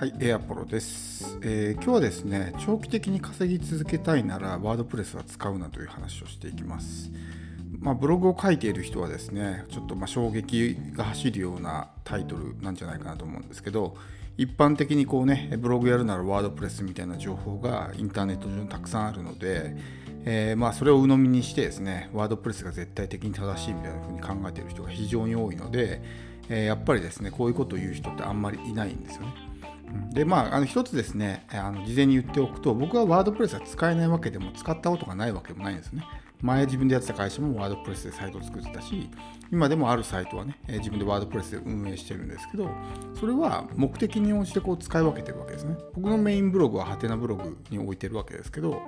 はい、エアポロです、えー、今日はですね、長期的に稼ぎ続けたいなら、ワードプレスは使うなという話をしていきます。まあ、ブログを書いている人はですね、ちょっとま衝撃が走るようなタイトルなんじゃないかなと思うんですけど、一般的にこうね、ブログやるならワードプレスみたいな情報がインターネット上にたくさんあるので、えー、まあそれを鵜呑みにしてですね、ワードプレスが絶対的に正しいみたいな風に考えている人が非常に多いので、えー、やっぱりですね、こういうことを言う人ってあんまりいないんですよね。でまあ、あの一つですねあの事前に言っておくと僕はワードプレスは使えないわけでも使ったことがないわけでもないんですね。前自分でやってた会社もワードプレスでサイトを作ってたし今でもあるサイトはね自分でワードプレスで運営してるんですけどそれは目的に応じてこう使い分けてるわけですね。僕のメインブログはハテナブログに置いてるわけですけど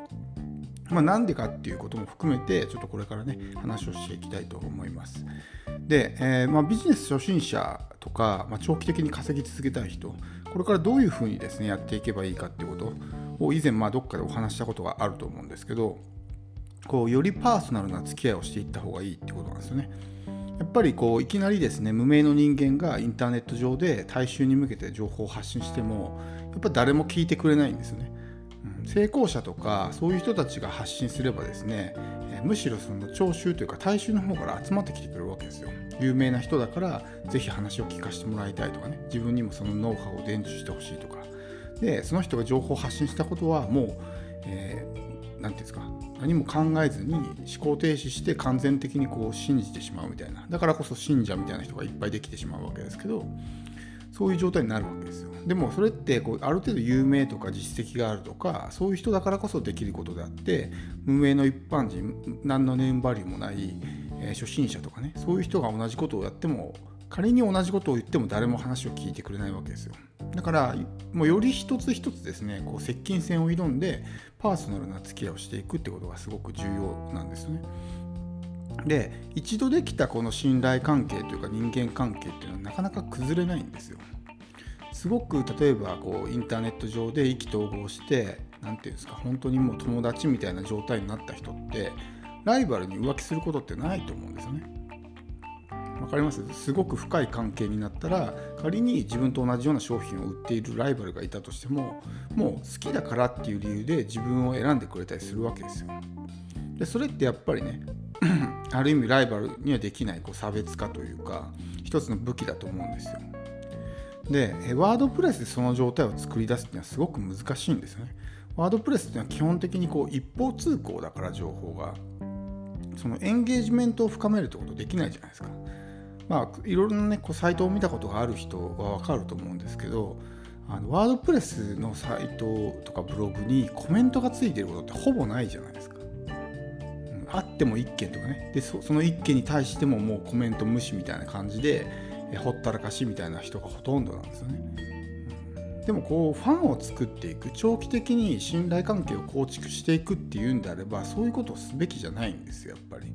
まあ、なんでかっていうことも含めてちょっとこれからね話をしていきたいと思います。で、えー、まあ、ビジネス初心者とか、まあ、長期的に稼ぎ続けたい人これからどういうふうにですねやっていけばいいかっていうことを以前まあどっかでお話したことがあると思うんですけどこうよりパーソナルな付き合いをしていった方がいいってことなんですよね。やっぱりこういきなりですね無名の人間がインターネット上で大衆に向けて情報を発信してもやっぱ誰も聞いてくれないんですよね。成功者とかそういう人たちが発信すればですね、むしろその聴衆というか大衆の方から集まってきてくれるわけですよ。有名な人だから是非話を聞かせてもらいたいとかね。自分にもそのノウハウを伝授してほしいとか。でその人が情報を発信したことはもう何、えー、て言うんですか何も考えずに思考停止して完全的にこう信じてしまうみたいな。だからこそ信者みたいな人がいっぱいできてしまうわけですけどそういう状態になるわけですよ。でもそれってこうある程度有名とか実績があるとかそういう人だからこそできることであって無名の一般人何のネームバリューもない、えー、初心者とかねそういう人が同じことをやっても仮に同じことを言っても誰も話を聞いてくれないわけですよ。だからもうより一つ一つですねこう接近戦を挑んでパーソナルな付き合いをしていくってことがすごく重要なんですよね。で一度できたこの信頼関係というか人間関係っていうのはなかなか崩れないんですよ。すごく例えばこうインターネット上で意気投合して何て言うんですか本当にもう友達みたいな状態になった人ってライバルに浮気することってないと思うんですよね。わかります？すごく深い関係になったら仮に自分と同じような商品を売っているライバルがいたとしてももう好きだからっていう理由で自分を選んでくれたりするわけですよ。でそれってやっぱりねある意味ライバルにはできないこう差別化というか一つの武器だと思うんですよ。でワードプレスでその状態を作り出すっていうのはすごく難しいんですよね。ワードプレスっていうのは基本的にこう一方通行だから情報がそのエンゲージメントを深めるってことできないじゃないですか。まあいろいろなねこうサイトを見たことがある人は分かると思うんですけどあのワードプレスのサイトとかブログにコメントがついてることってほぼないじゃないですか。あっても1件とかねでその1件に対してももうコメント無視みたいな感じでほったらかしみたいな人がほとんどなんですよね。でもこうファンを作っていく長期的に信頼関係を構築していくっていうんであればそういうことをすべきじゃないんですよやっぱり。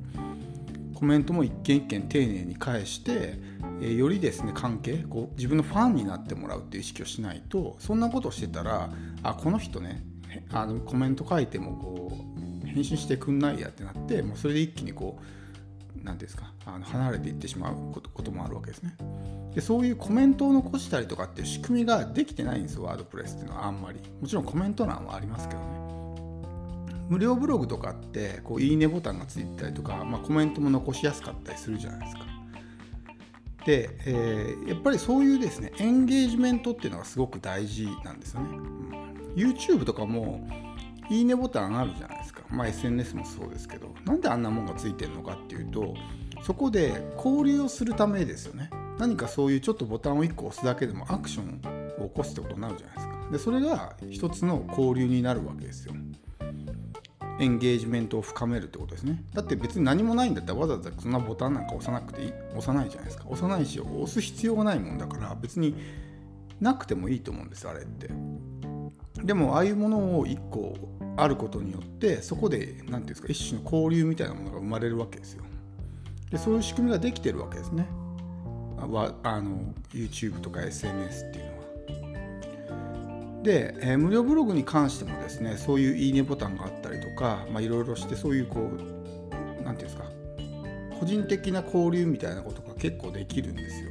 コメントも一件一件丁寧に返してえよりですね関係こう自分のファンになってもらうっていう意識をしないとそんなことをしてたらあこの人ねあのコメント書いてもこう返信してくんないやってなってもうそれで一気にこう何ですかあの離れていってしまうこともあるわけですね。でそういうコメントを残したりとかっていう仕組みができてないんですよワードプレスっていうのはあんまり。もちろんコメント欄はありますけどね。無料ブログとかってこういいねボタンがついてたりとか、まあ、コメントも残しやすかったりするじゃないですか。で、えー、やっぱりそういうですねエンゲージメントっていうのがすごく大事なんですよね、うん、YouTube とかもいいねボタンあるじゃないですか。まあ SNS もそうですけど、なんであんなもんがついてるのかっていうと、そこで交流をするためですよね。何かそういうちょっとボタンを1個押すだけでもアクションを起こすってことになるじゃないですか。で、それが一つの交流になるわけですよ。エンゲージメントを深めるってことですね。だって別に何もないんだったらわざわざそんなボタンなんか押さなくていい、押さないじゃないですか。押さないし、押す必要がないもんだから別になくてもいいと思うんですあれって。でもああいうものを1個あることによってそこで何て言うんですか一種の交流みたいなものが生まれるわけですよ。でそういう仕組みができてるわけですね。あの YouTube とか SNS っていうのは。で、えー、無料ブログに関してもですねそういういいねボタンがあったりとかいろいろしてそういうこう何て言うんですか個人的な交流みたいなことが結構できるんですよ。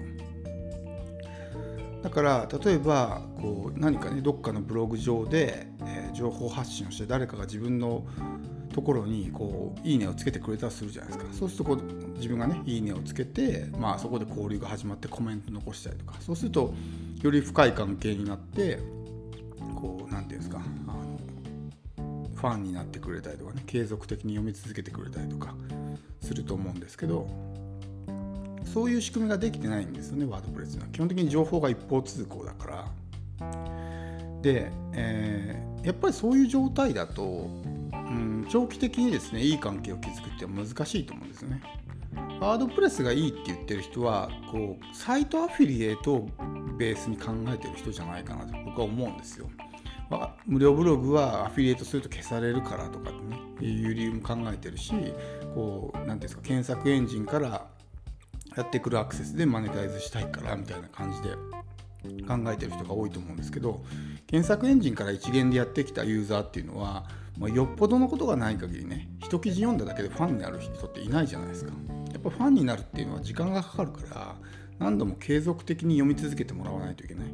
だから例えばこう何かねどっかのブログ上で、情報発信をして誰かが自分のところにこういいねをつけてくれたりするじゃないですか。そうするとこう自分がねいいねをつけて、まあ、そこで交流が始まってコメント残したりとか。そうするとより深い関係になってこう何て言うんですかあのファンになってくれたりとかね継続的に読み続けてくれたりとかすると思うんですけどそういう仕組みができてないんですよねワードプレスは。基本的に情報が一方通行だから。で、え、やっぱりそういう状態だと、うん、長期的にですねいい関係を築くって難しいと思うんですよねワードプレスがいいって言ってる人はこうサイトアフィリエイトをベースに考えてる人じゃないかなと僕は思うんですよ。無料ブログはアフィリエイトすると消されるからとかねいう理由も考えてるしこう何ていうんですか検索エンジンからやってくるアクセスでマネタイズしたいからみたいな感じで考えてる人が多いと思うんですけど検索エンジンから一元でやってきたユーザーっていうのは、まあ、よっぽどのことがない限りね一記事読んだだけでファンになる人っていないじゃないですか。やっぱファンになるっていうのは時間がかかるから何度も継続的に読み続けてもらわないといけない。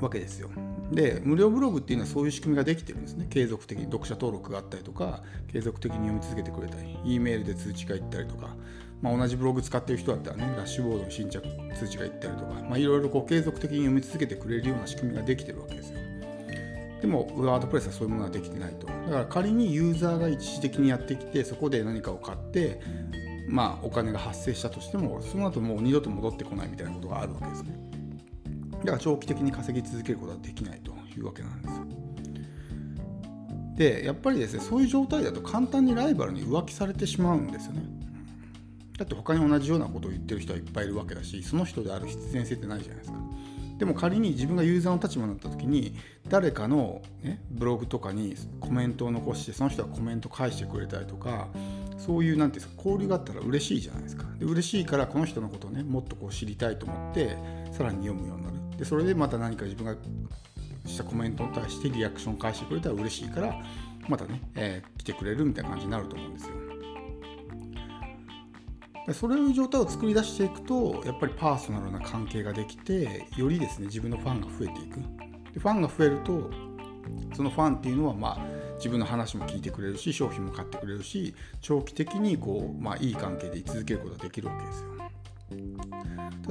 わけですよ。で無料ブログっていうのはそういう仕組みができてるんですね。継続的に読者登録があったりとか継続的に読み続けてくれたり E メールで通知がいったりとか。まあ、同じブログ使ってる人だったらね、ダッシュボードに新着通知がいったりとか、まあ、いろいろこう継続的に読み続けてくれるような仕組みができてるわけですよ。でも、ワードプレスはそういうものはできてないと。だから仮にユーザーが一時的にやってきて、そこで何かを買って、まあ、お金が発生したとしても、その後もう二度と戻ってこないみたいなことがあるわけですね。だから長期的に稼ぎ続けることはできないというわけなんですよ。で、やっぱりですね、そういう状態だと簡単にライバルに浮気されてしまうんですよね。だって他に同じようなことを言ってる人はいっぱいいるわけだしその人である必然性ってないじゃないですか。でも仮に自分がユーザーの立場になった時に誰かの、ね、ブログとかにコメントを残してその人がコメント返してくれたりとかそういう何ていうんですか交流があったら嬉しいじゃないですか。で嬉しいからこの人のことをねもっとこう知りたいと思ってさらに読むようになる。でそれでまた何か自分がしたコメントに対してリアクション返してくれたら嬉しいからまたね、えー、来てくれるみたいな感じになると思うんですよ。そういう状態を作り出していくとやっぱりパーソナルな関係ができてよりですね自分のファンが増えていくでファンが増えるとそのファンっていうのはまあ自分の話も聞いてくれるし商品も買ってくれるし長期的にこう、まあ、いい関係で居続けることができるわけですよ。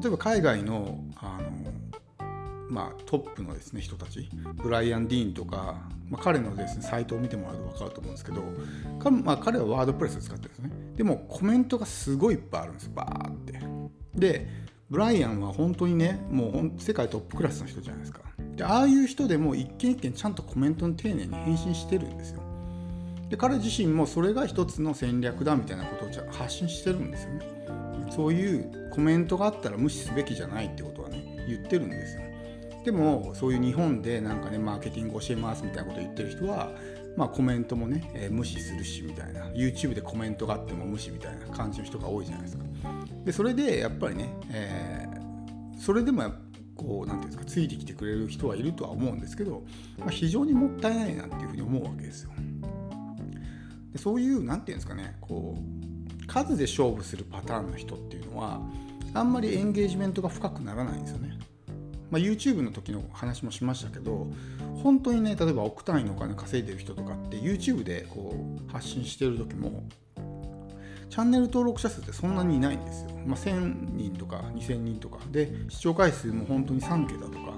例えば海外のあのまあ、トップのですね人たち。ブライアン・ディーンとか、まあ、彼のですねサイトを見てもらうと分かると思うんですけどか、まあ、彼はワードプレスを使ってるんですね。でもコメントがすごいいっぱいあるんですバーって。でブライアンは本当にねもう世界トップクラスの人じゃないですか。でああいう人でも一件一件ちゃんとコメントに丁寧に返信してるんですよ。で彼自身もそれが一つの戦略だみたいなことを発信してるんですよね。そういうコメントがあったら無視すべきじゃないってことはね言ってるんですよ。でもそういう日本でなんかねマーケティング教えますみたいなこと言ってる人はまあ、コメントもね、えー、無視するしみたいな YouTube でコメントがあっても無視みたいな感じの人が多いじゃないですか。でそれでやっぱりね、えー、それでもこう何て言うんですかついてきてくれる人はいるとは思うんですけど、まあ、非常にもったいないなっていうふうに思うわけですよ。でそういう何て言うんですかねこう数で勝負するパターンの人っていうのはあんまりエンゲージメントが深くならないんですよね。まあ、YouTube の時の話もしましたけど本当にね例えば億単位のお金稼いでる人とかって YouTube でこう発信してる時もチャンネル登録者数ってそんなにいないんですよ、まあ、1000人とか2000人とか。で視聴回数も本当に3桁とか。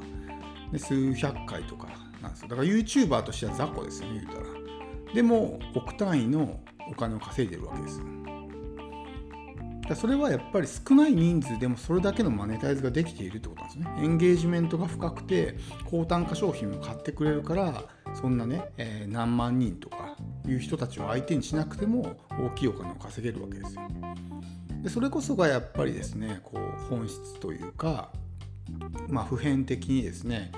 で数百回とかなんですよ。だから YouTuber としては雑魚ですよね言うたら。でも億単位のお金を稼いでるわけですよ。それはやっぱり少ない人数でもそれだけのマネタイズができているってことなんですね。エンゲージメントが深くて高単価商品も買ってくれるからそんなね、えー、何万人とかいう人たちを相手にしなくても大きいお金を稼げるわけですよ。でそれこそがやっぱりですねこう本質というか、まあ、普遍的にですね、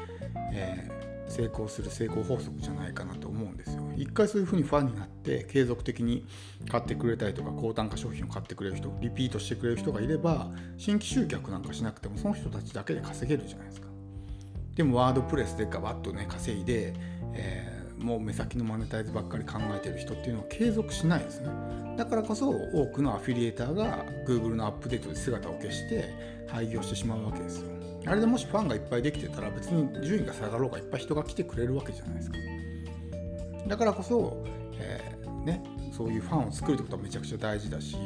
えー成功する成功法則じゃないかなと思うんですよ。一回そういうふうにファンになって継続的に買ってくれたりとか高単価商品を買ってくれる人リピートしてくれる人がいれば新規集客なんかしなくてもその人たちだけで稼げるじゃないですか。でもワードプレスでガバッとね稼いで、えー、もう目先のマネタイズばっかり考えてる人っていうのは継続しないですね。だからこそ多くのアフィリエーターが Google のアップデートで姿を消して廃業してしまうわけですよ。あれでもしファンがいっぱいできてたら別に順位が下がろうがいっぱい人が来てくれるわけじゃないですか。だからこそ、ね、そういうファンを作るってことはめちゃくちゃ大事だし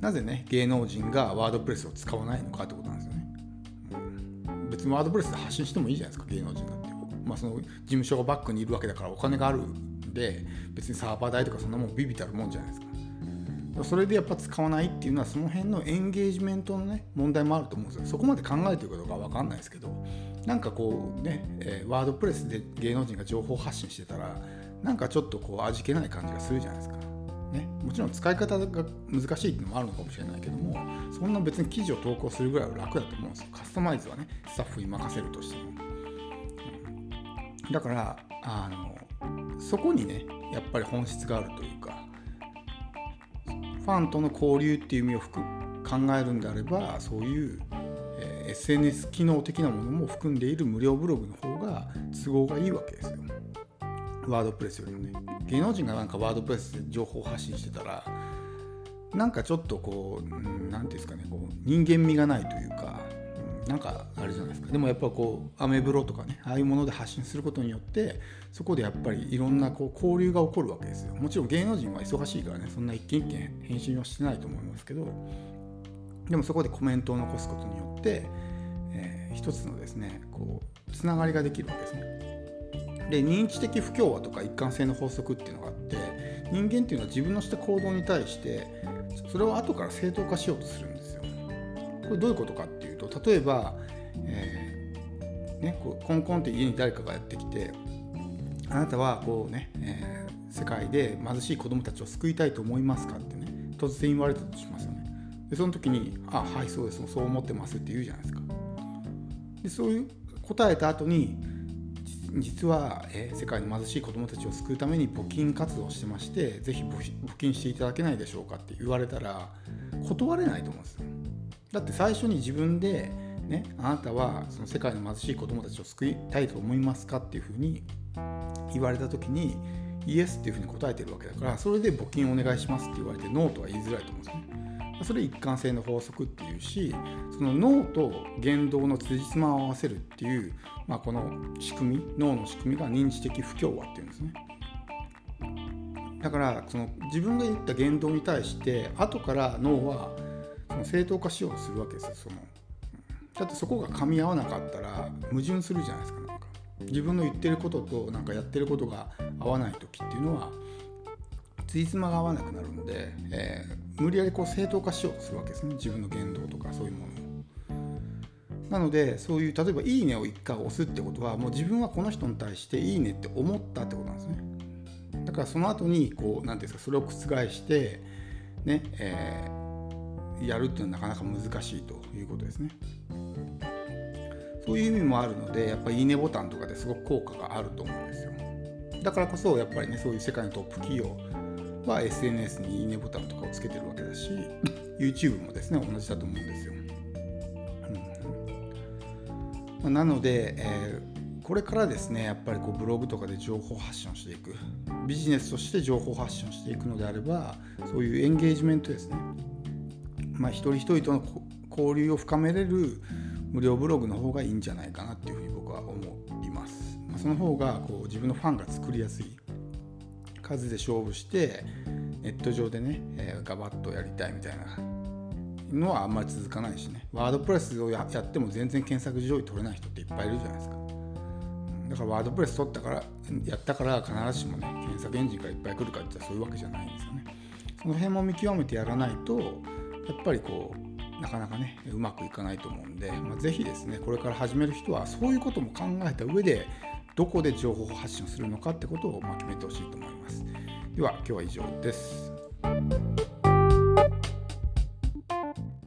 なぜね芸能人がワードプレスを使わないのかってことなんですよね、うん、別にワードプレスで発信してもいいじゃないですか芸能人だって。まあ、その事務所がバックにいるわけだからお金があるんで別にサーバー代とかそんなもんビビたるもんじゃないですか。それでやっぱ使わないっていうのはその辺のエンゲージメントのね問題もあると思うんですよ。そこまで考えてるかどうかは分かんないですけどなんかこうね、えー、ワードプレスで芸能人が情報発信してたらなんかちょっとこう味気ない感じがするじゃないですか。ね、もちろん使い方が難しいっていうのもあるのかもしれないけどもそんな別に記事を投稿するぐらいは楽だと思うんですよカスタマイズはねスタッフに任せるとしても、うん、だからあのそこにねやっぱり本質があるというかファンとの交流っていう意味を含考えるんであればそういう、えー、SNS 機能的なものも含んでいる無料ブログの方が都合がいいわけですよ。ワードプレスよりもね。芸能人がなんかワードプレスで情報発信してたらなんかちょっとこう何、て言うんですかねこう人間味がないというかなんかあれじゃないですか。でもやっぱこうアメブロとかねああいうもので発信することによってそこでやっぱりいろんなこう交流が起こるわけですよ。もちろん芸能人は忙しいからねそんな一件一件返信はしてないと思いますけどでもそこでコメントを残すことによって、えー、一つのですねこうつながりができるわけですね。で認知的不協和とか一貫性の法則っていうのがあって人間っていうのは自分のした行動に対してそれを後から正当化しようとするんですよ。これどういうことかっていうと例えば、えー、ね、こうコンコンって家に誰かがやってきてあなたはこうね、えー、世界で貧しい子どもたちを救いたいと思いますかってね突然言われたとしますよね。でその時に「あはいそうですそう思ってます」って言うじゃないですか。でそういう答えた後に実は、えー、世界の貧しい子どもたちを救うために募金活動をしてましてぜひ募金していただけないでしょうかって言われたら断れないと思うんですよだって最初に自分で、ね、あなたはその世界の貧しい子どもたちを救いたいと思いますかっていうふうに言われた時にイエスっていうふうに答えてるわけだからそれで募金お願いしますって言われてノーとは言いづらいと思うんですね。それ一貫性の法則っていうしその脳と言動の辻褄を合わせるっていう、まあ、この仕組み脳の仕組みが認知的不協和っていうんですね。だからその自分が言った言動に対して後から脳はその正当化しようとするわけですよそのだってそこが噛み合わなかったら矛盾するじゃないですかなんか自分の言ってることとなんかやってることが合わない時っていうのはついつまが合わなくなるので、えー、無理やりこう正当化しようとするわけですね自分の言動とかそういうもの。なのでそういう例えば「いいね」を1回押すってことはもう自分はこの人に対して「いいね」って思ったってことなんですね。だからその後にこう何ていうんですかそれを覆してね、えーやるっていうのはなかなか難しいということですね。そういう意味もあるのでやっぱりいいねボタンとかですごく効果があると思うんですよ。だからこそやっぱりねそういう世界のトップ企業は SNS にいいねボタンとかをつけてるわけだし YouTube もですね同じだと思うんですよ。なので、えー、これからですねやっぱりこうブログとかで情報発信をしていく。ビジネスとして情報発信をしていくのであればそういうエンゲージメントですね。まあ、一人一人との交流を深めれる無料ブログの方がいいんじゃないかなっていうふうに僕は思います。まあ、その方がこう自分のファンが作りやすい。数で勝負してネット上でね、えー、ガバッとやりたいみたいなのはあんまり続かないしねワードプレスをやっても全然検索上位取れない人っていっぱいいるじゃないですかだからワードプレス取ったからやったから必ずしもね検索エンジンからいっぱい来るかって言ったらそういうわけじゃないんですよねその辺も見極めてやらないとやっぱりこうなかなかねうまくいかないと思うんで、まあ、ぜひですねこれから始める人はそういうことも考えた上でどこで情報発信をするのかってことをま決めてほしいと思います。では今日は以上です。